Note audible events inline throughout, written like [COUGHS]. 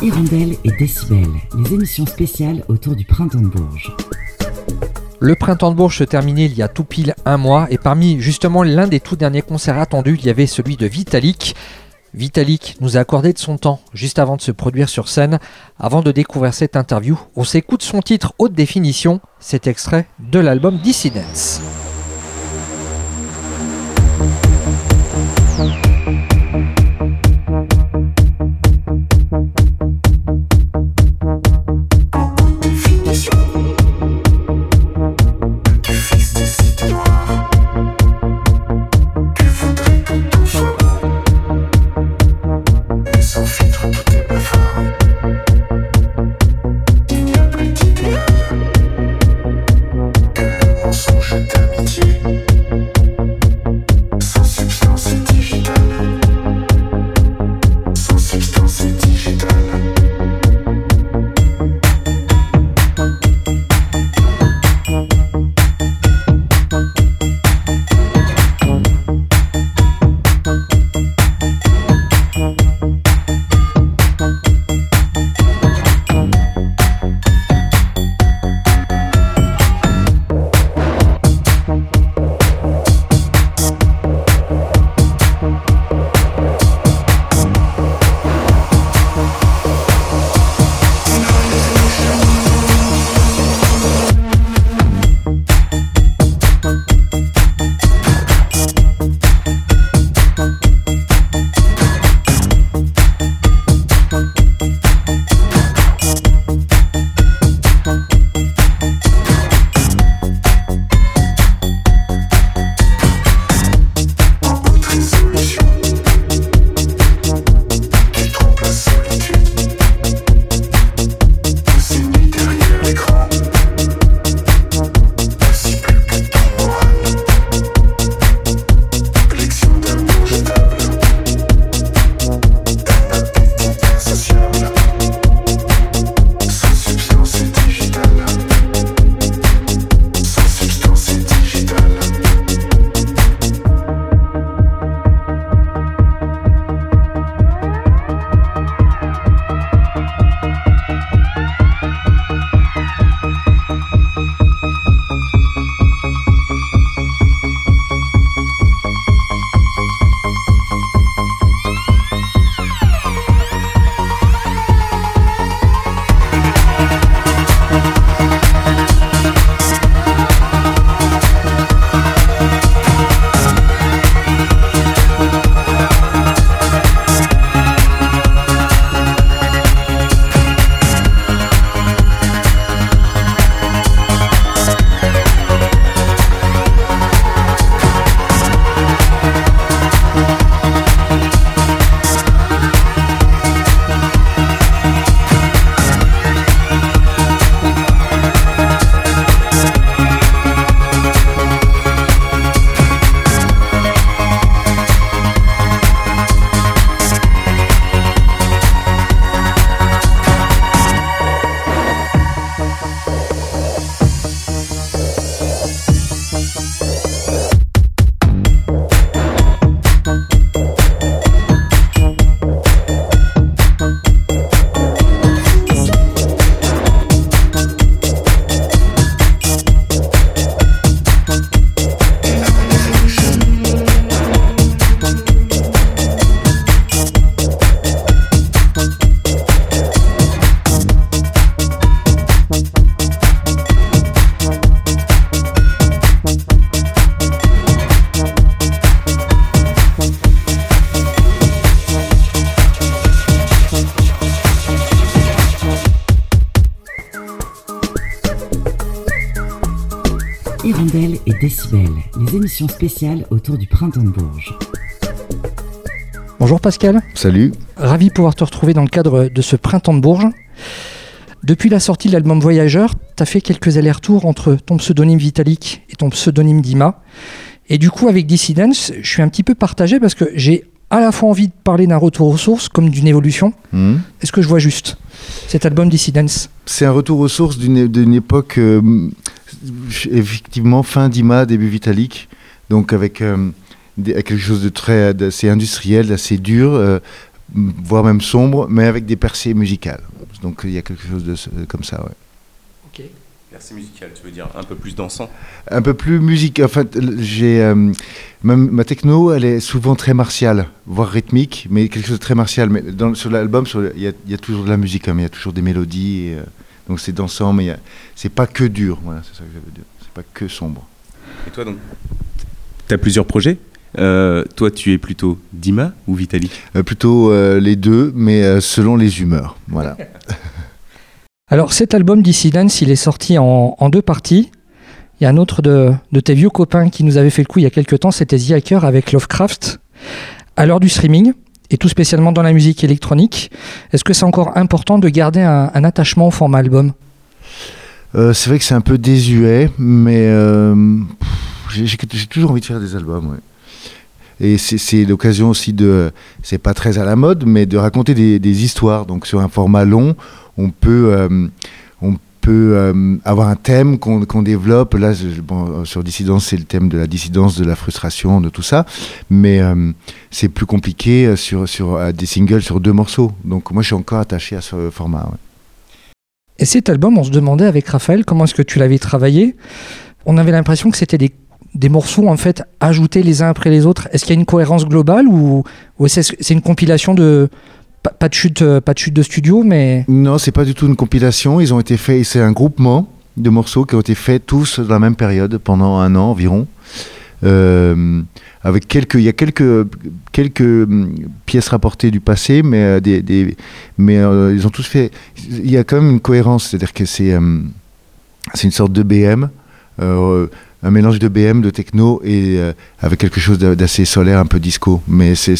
Hirondelle et Décibel, les émissions spéciales autour du printemps de Bourges. Le printemps de Bourges se terminait il y a tout pile un mois et parmi justement l'un des tout derniers concerts attendus, il y avait celui de Vitalik. Vitalik nous a accordé de son temps juste avant de se produire sur scène. Avant de découvrir cette interview, on s'écoute son titre haute définition, cet extrait de l'album Dissidence. Décibel, les émissions spéciales autour du printemps de Bourges. Bonjour Pascal. Salut. Ravi de pouvoir te retrouver dans le cadre de ce printemps de Bourges. Depuis la sortie de l'album Voyageur, tu as fait quelques allers-retours entre ton pseudonyme Vitalik et ton pseudonyme Dima. Et du coup, avec Dissidence, je suis un petit peu partagé parce que j'ai à la fois envie de parler d'un retour aux sources comme d'une évolution. Hmm. Est-ce que je vois juste cet album Dissidence? C'est un retour aux sources d'une époque euh, effectivement fin d'IMA, début Vitalik, donc avec, euh, quelque chose de très assez industriel, assez dur, euh, voire même sombre, mais avec des percées musicales. Donc il y a quelque chose de comme ça, ouais. Ok. Percée musicale, tu veux dire un peu plus dansant? Un peu plus musique. En fait, j'ai euh, ma techno, elle est souvent très martiale, voire rythmique, mais quelque chose de très martial. Mais dans, sur l'album, il y, a toujours de la musique, il y a toujours des mélodies. Euh, donc c'est dansant, mais c'est pas que dur. Voilà, c'est ça que veux dire. C'est pas que sombre. Et toi donc, tu as plusieurs projets? Euh, toi, tu es plutôt Dima ou Vitalik euh, Plutôt euh, les deux, mais selon les humeurs. Voilà. [LAUGHS] Alors, cet album Dissidence, il est sorti en, deux parties. Il y a un autre de, tes vieux copains qui nous avait fait le coup il y a quelques temps, c'était The Hacker avec Lovecraft. À l'heure du streaming, et tout spécialement dans la musique électronique, est-ce que c'est encore important de garder un, attachement au format album? C'est vrai que c'est un peu désuet, mais j'ai toujours envie de faire des albums. Et c'est l'occasion aussi de, c'est pas très à la mode, mais de raconter des, histoires. Donc sur un format long, on peut, euh, euh, avoir un thème qu'on développe. Là, sur Dissidence, c'est le thème de la dissidence, de la frustration, de tout ça. Mais euh, c'est plus compliqué sur, sur des singles, sur deux morceaux. Donc moi, je suis encore attaché à ce format. Et cet album, on se demandait avec Raphaël comment est-ce que tu l'avais travaillé? On avait l'impression que c'était des des morceaux en fait ajoutés les uns après les autres Est-ce qu'il y a une cohérence globale ou, c'est une compilation de pas, de chute, euh, pas de chute de studio, mais non, c'est pas du tout une compilation. Ils ont été faits, c'est un groupement de morceaux qui ont été faits tous dans la même période pendant un an environ. Euh, avec quelques, il y a quelques quelques hum, pièces rapportées du passé, mais euh, des, mais ils ont tous fait. Il y a quand même une cohérence, c'est-à-dire que c'est hum, c'est une sorte de BM un mélange de BM, de techno et euh, avec quelque chose d'assez solaire, un peu disco. Mais c'est,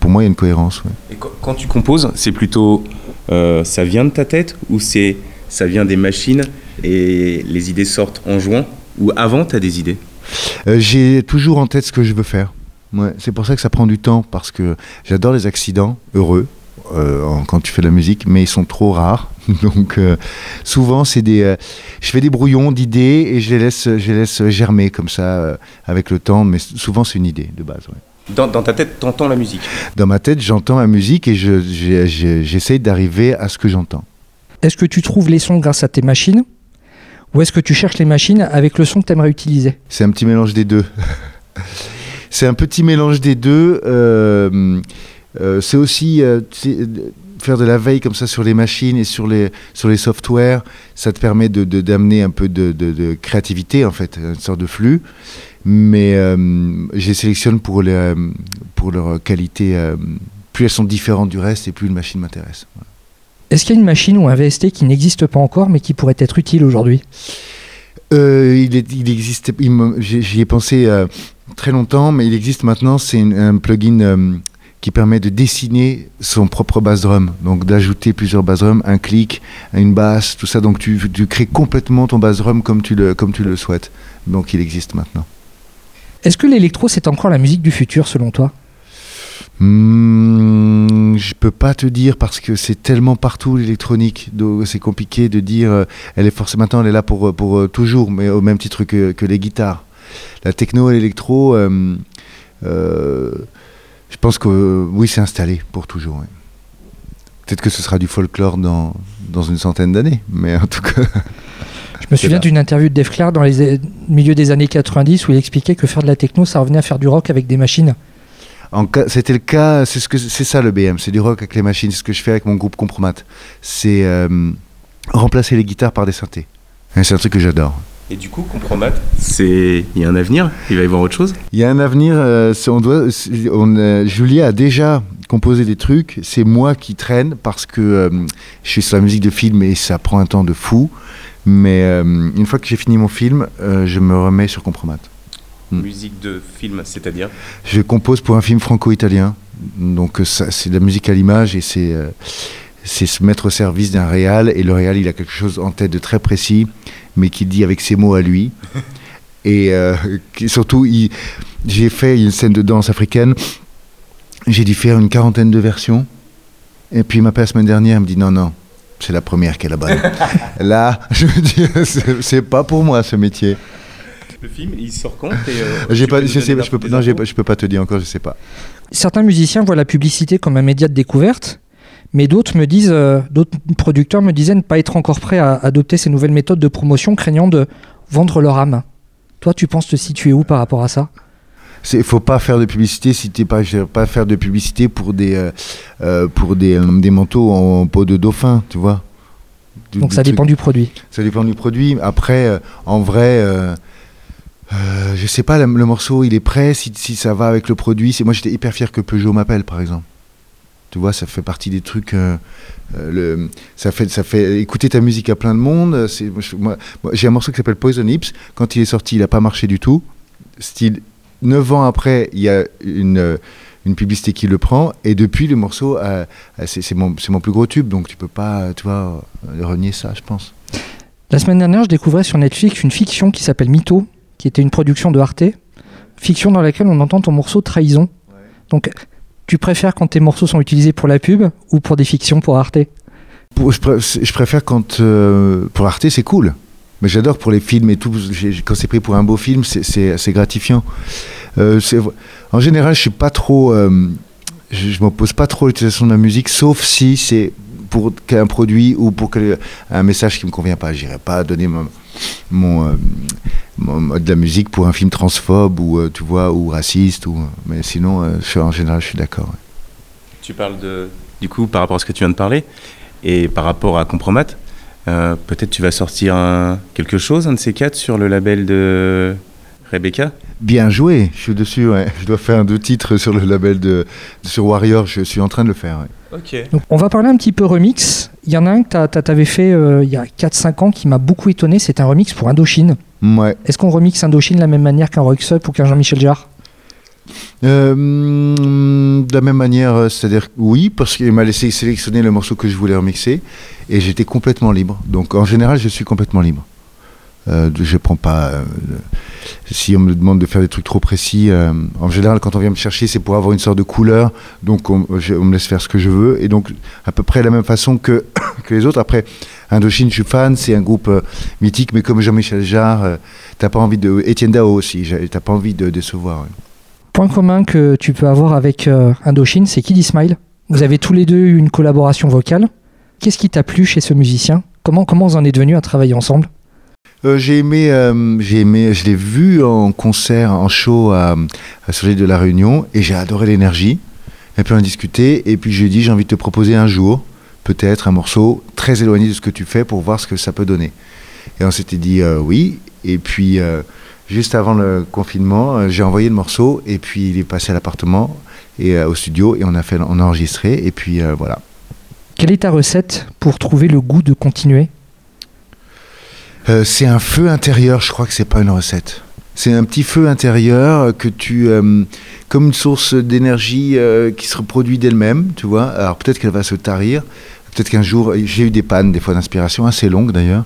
pour moi, il y a une cohérence. Et quand, tu composes, c'est plutôt euh, ça vient de ta tête ou c'est ça vient des machines et les idées sortent en jouant ou avant tu as des idées? Euh, J'ai toujours en tête ce que je veux faire. Ouais, c'est pour ça que ça prend du temps parce que j'adore les accidents heureux euh, quand tu fais de la musique, mais ils sont trop rares. [LAUGHS] Donc euh, souvent, c'est des, euh, je fais des brouillons d'idées et je les laisse, je laisse germer comme ça avec le temps. Mais souvent, c'est une idée de base. Dans, ta tête, tu entends la musique? Dans ma tête, j'entends la musique et j'essaye d'arriver à ce que j'entends. Est-ce que tu trouves les sons grâce à tes machines? Ou est-ce que tu cherches les machines avec le son que tu aimerais utiliser? C'est un petit mélange des deux. [LAUGHS] c'est un petit mélange des deux. Euh, c'est aussi euh, faire de la veille comme ça sur les machines et sur les, sur les softwares. Ça te permet d'amener de, d'amener un peu de, de, créativité, en fait, une sorte de flux. Mais euh, je les sélectionne pour, les, pour leur qualité. plus elles sont différentes du reste et plus une machine m'intéresse. Est-ce qu'il y a une machine ou un VST qui n'existe pas encore mais qui pourrait être utile aujourd'hui? Il, il, existe, j'y ai pensé très longtemps, mais il existe maintenant. C'est un plugin qui permet de dessiner son propre bass drum, donc d'ajouter plusieurs bass drums, un clic, une basse, tout ça. Donc tu, tu, crées complètement ton bass drum comme tu le, comme tu le souhaites. Donc il existe maintenant. Est-ce que l'électro c'est encore la musique du futur selon toi? Hmm, je peux pas te dire parce que c'est tellement partout l'électronique, c'est compliqué de dire. Euh, elle est forcément maintenant, elle est là pour pour euh, toujours, mais au même titre que, que les guitares. La techno et l'électro, euh, je pense que oui, c'est installé pour toujours. Peut-être que ce sera du folklore dans, dans une centaine d'années, mais en tout cas. [LAUGHS] Je me souviens d'une interview de Def Clark dans les milieux des années 90 où il expliquait que faire de la techno, ça revenait à faire du rock avec des machines. C'était le cas, c'est ce que c'est ça le BM, c'est du rock avec les machines. C'est ce que je fais avec mon groupe Compromat. C'est euh, remplacer les guitares par des synthés. C'est un truc que j'adore. Et du coup, Compromat, c'est il y a un avenir Il va y avoir autre chose? Il y a un avenir. Euh, on doit, on, euh, Julia a déjà composé des trucs. C'est moi qui traîne parce que euh, je suis sur la musique de film et ça prend un temps de fou. Mais une fois que j'ai fini mon film, je me remets sur Compromat. Hmm. Musique de film, c'est-à-dire? Je compose pour un film franco-italien. Donc c'est de la musique à l'image et c'est c'est se mettre au service d'un réal et le réal il a quelque chose en tête de très précis mais qui dit avec ses mots à lui. [LAUGHS] Et euh, surtout j'ai fait une scène de danse africaine. J'ai dû faire une quarantaine de versions. Et puis il m'appelle la semaine dernière il me dit non non c'est la première qui est la bonne. [LAUGHS] Là je me dis c'est pas pour moi ce métier. Le film, il sort quand et, euh, [LAUGHS] pas, je sais, je peux, non, je peux pas te dire encore, je sais pas. Certains musiciens voient la publicité comme un média de découverte, mais d'autres me disent, euh, d'autres producteurs me disaient ne pas être encore prêts à adopter ces nouvelles méthodes de promotion, craignant de vendre leur âme. Toi, tu penses te situer où par rapport à ça? Il faut pas faire de publicité si t'es pas, pas faire de publicité pour des, euh, euh, pour des, des manteaux en peau de dauphin, tu vois. Du- Donc du ça truc- dépend du produit. Ça dépend du produit. Après, euh, en vrai, euh, euh, je sais pas, le, le morceau, il est prêt, si, si ça va avec le produit. C'est, moi, j'étais hyper fier que Peugeot m'appelle, par exemple. Tu vois, ça fait partie des trucs. euh, euh, le, ça, fait, ça fait écouter ta musique à plein de monde. Moi, j'ai un morceau qui s'appelle Poison Hips. Quand il est sorti, il n'a pas marché du tout. Style, 9 ans après, il y a une, euh, une publicité qui le prend. Et depuis, le morceau, euh, euh, c'est, mon, mon plus gros tube. Donc, tu peux pas, euh, tu vois, euh, renier ça, je pense. La semaine dernière, je découvrais sur Netflix une fiction qui s'appelle Mytho, qui était une production de Arte. Fiction dans laquelle on entend ton morceau Trahison. Donc, tu préfères quand tes morceaux sont utilisés pour la pub ou pour des fictions pour Arte? Je, pré- je préfère quand euh, pour Arte c'est cool, mais j'adore pour les films et tout. Quand c'est pris pour un beau film, c'est- gratifiant. Euh, en général, je suis pas trop, euh, je, je m'oppose pas trop à l'utilisation de la musique, sauf si c'est pour un produit ou pour un message qui me convient pas. J'irai pas donner mon, mon, euh, mon- de la musique pour un film transphobe ou euh, tu vois ou raciste ou. Mais sinon, euh, en général, je suis d'accord. Tu parles de, du coup, par rapport à ce que tu viens de parler, et par rapport à Compromat, peut-être tu vas sortir quelque chose, un de ces quatre, sur le label de Rebecca Bien joué, je suis dessus, ouais. Je dois faire deux titres sur le label de sur Warrior, je suis en train de le faire. ouais. Ok. Donc, on va parler un petit peu remix. Il y en a un que tu avais fait euh, il y a 4-5 ans qui m'a beaucoup étonné. C'est un remix pour Indochine. Ouais. Est-ce qu'on remixe Indochine de la même manière qu'un Rox Up ou qu'un Jean-Michel Jarre? Euh, de la même manière, euh, c'est-à-dire oui, parce qu'il m'a laissé sélectionner le morceau que je voulais remixer et j'étais complètement libre. Donc en général, je suis complètement libre. Euh, je prends pas. euh, si on me demande de faire des trucs trop précis, euh, en général, quand on vient me chercher, c'est pour avoir une sorte de couleur. Donc on, me laisse faire ce que je veux et donc à peu près la même façon [COUGHS] que les autres. Après, Indochine, je suis fan, c'est un groupe euh, mythique, mais comme Jean-Michel Jarre, t'as pas envie de. Étienne Dao aussi, t'as pas envie de décevoir. Point commun que tu peux avoir avec Indochine, c'est Kid Smile. Vous avez tous les deux eu une collaboration vocale. Qu'est-ce qui t'a plu chez ce musicien? Comment, comment vous en êtes venus à travailler ensemble? Euh, j'ai aimé, euh, j'ai aimé, je l'ai vu en concert, en show à, à Soleil de la Réunion et j'ai adoré l'énergie. Et puis on a discuté et puis j'ai dit j'ai envie de te proposer un jour peut-être un morceau très éloigné de ce que tu fais pour voir ce que ça peut donner. Et on s'était dit euh, oui et puis juste avant le confinement j'ai envoyé le morceau et puis il est passé à l'appartement et au studio et on a fait, on a enregistré et puis voilà. Quelle est ta recette pour trouver le goût de continuer? Euh, c'est un feu intérieur, je crois que c'est pas une recette. C'est un petit feu intérieur que tu, euh, comme une source d'énergie euh, qui se reproduit d'elle-même, tu vois. Alors peut-être qu'elle va se tarir, peut-être qu'un jour, j'ai eu des pannes des fois d'inspiration assez longues d'ailleurs,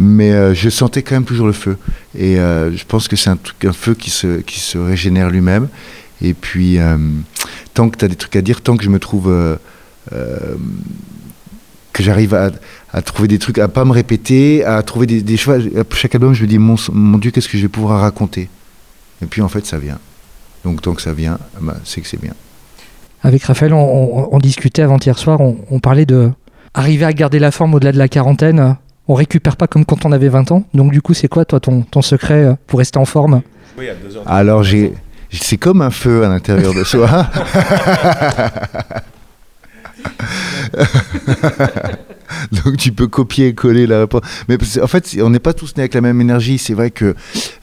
mais je sentais quand même toujours le feu. Et je pense que c'est un, un feu qui se, qui se régénère lui-même. Et puis, tant que tu as des trucs à dire, tant que je me trouve que j'arrive à, à trouver des trucs, à pas me répéter, à trouver des, des choix. À chaque album, je me dis, mon, mon Dieu, qu'est-ce que je vais pouvoir raconter? Et puis en fait, ça vient. Donc tant que ça vient, bah, c'est que c'est bien. Avec Raphaël, on, on- on discutait avant-hier soir, on, on parlait de arriver à garder la forme au-delà de la quarantaine. On récupère pas comme quand on avait 20 ans. Donc du coup, c'est quoi toi ton, ton secret euh, pour rester en forme? Oui, à 2 heures. Alors j'ai, c'est comme un feu à l'intérieur de soi. [LAUGHS] [LAUGHS] [LAUGHS] Donc tu peux copier et coller la réponse. Mais en fait, on n'est pas tous nés avec la même énergie. C'est vrai que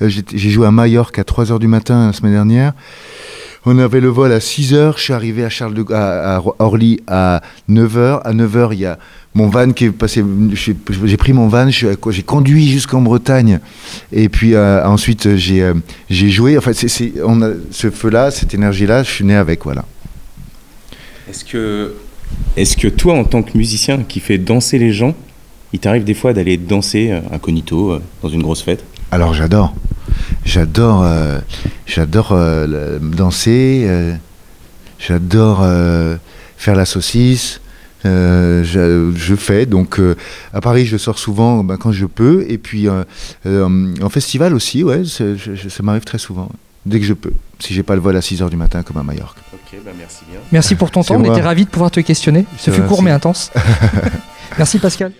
euh, j'ai joué à Majorque à 3h du matin la semaine dernière. On avait le vol à 6h, je suis arrivé à, Charles de, à, Orly à 9h. À 9h, il y a mon van qui est passé. J'ai pris mon van, j'ai conduit jusqu'en Bretagne. Et puis euh, ensuite, j'ai euh, j'ai joué. Enfin, c'est- on a ce feu-là, cette énergie-là, je suis né avec. Voilà. Est-ce que, est-ce que toi, en tant que musicien qui fait danser les gens, il t'arrive des fois d'aller danser euh, incognito euh, dans une grosse fête? Alors j'adore. J'adore euh, danser, j'adore faire la saucisse. Je, fais donc à Paris je sors souvent ben, quand je peux et puis en festival aussi ouais ça m'arrive très souvent dès que je peux si j'ai pas le vol à 6h du matin comme à Majorque. Bah, merci pour ton temps, on était ravis de pouvoir te questionner. Ce fut court mais intense. [LAUGHS] merci Pascal.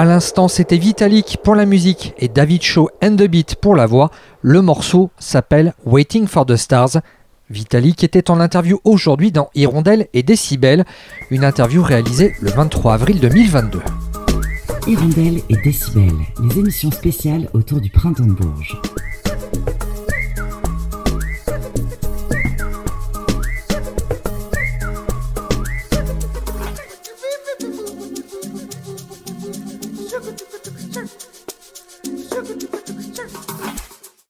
À l'instant, c'était Vitalik pour la musique et David Shaw and the Beat pour la voix. Le morceau s'appelle Waiting for the Stars. Vitalik était en interview aujourd'hui dans Hirondelle et Décibel, une interview réalisée le 23 avril 2022. Hirondelle et Décibel, les émissions spéciales autour du printemps de Bourges.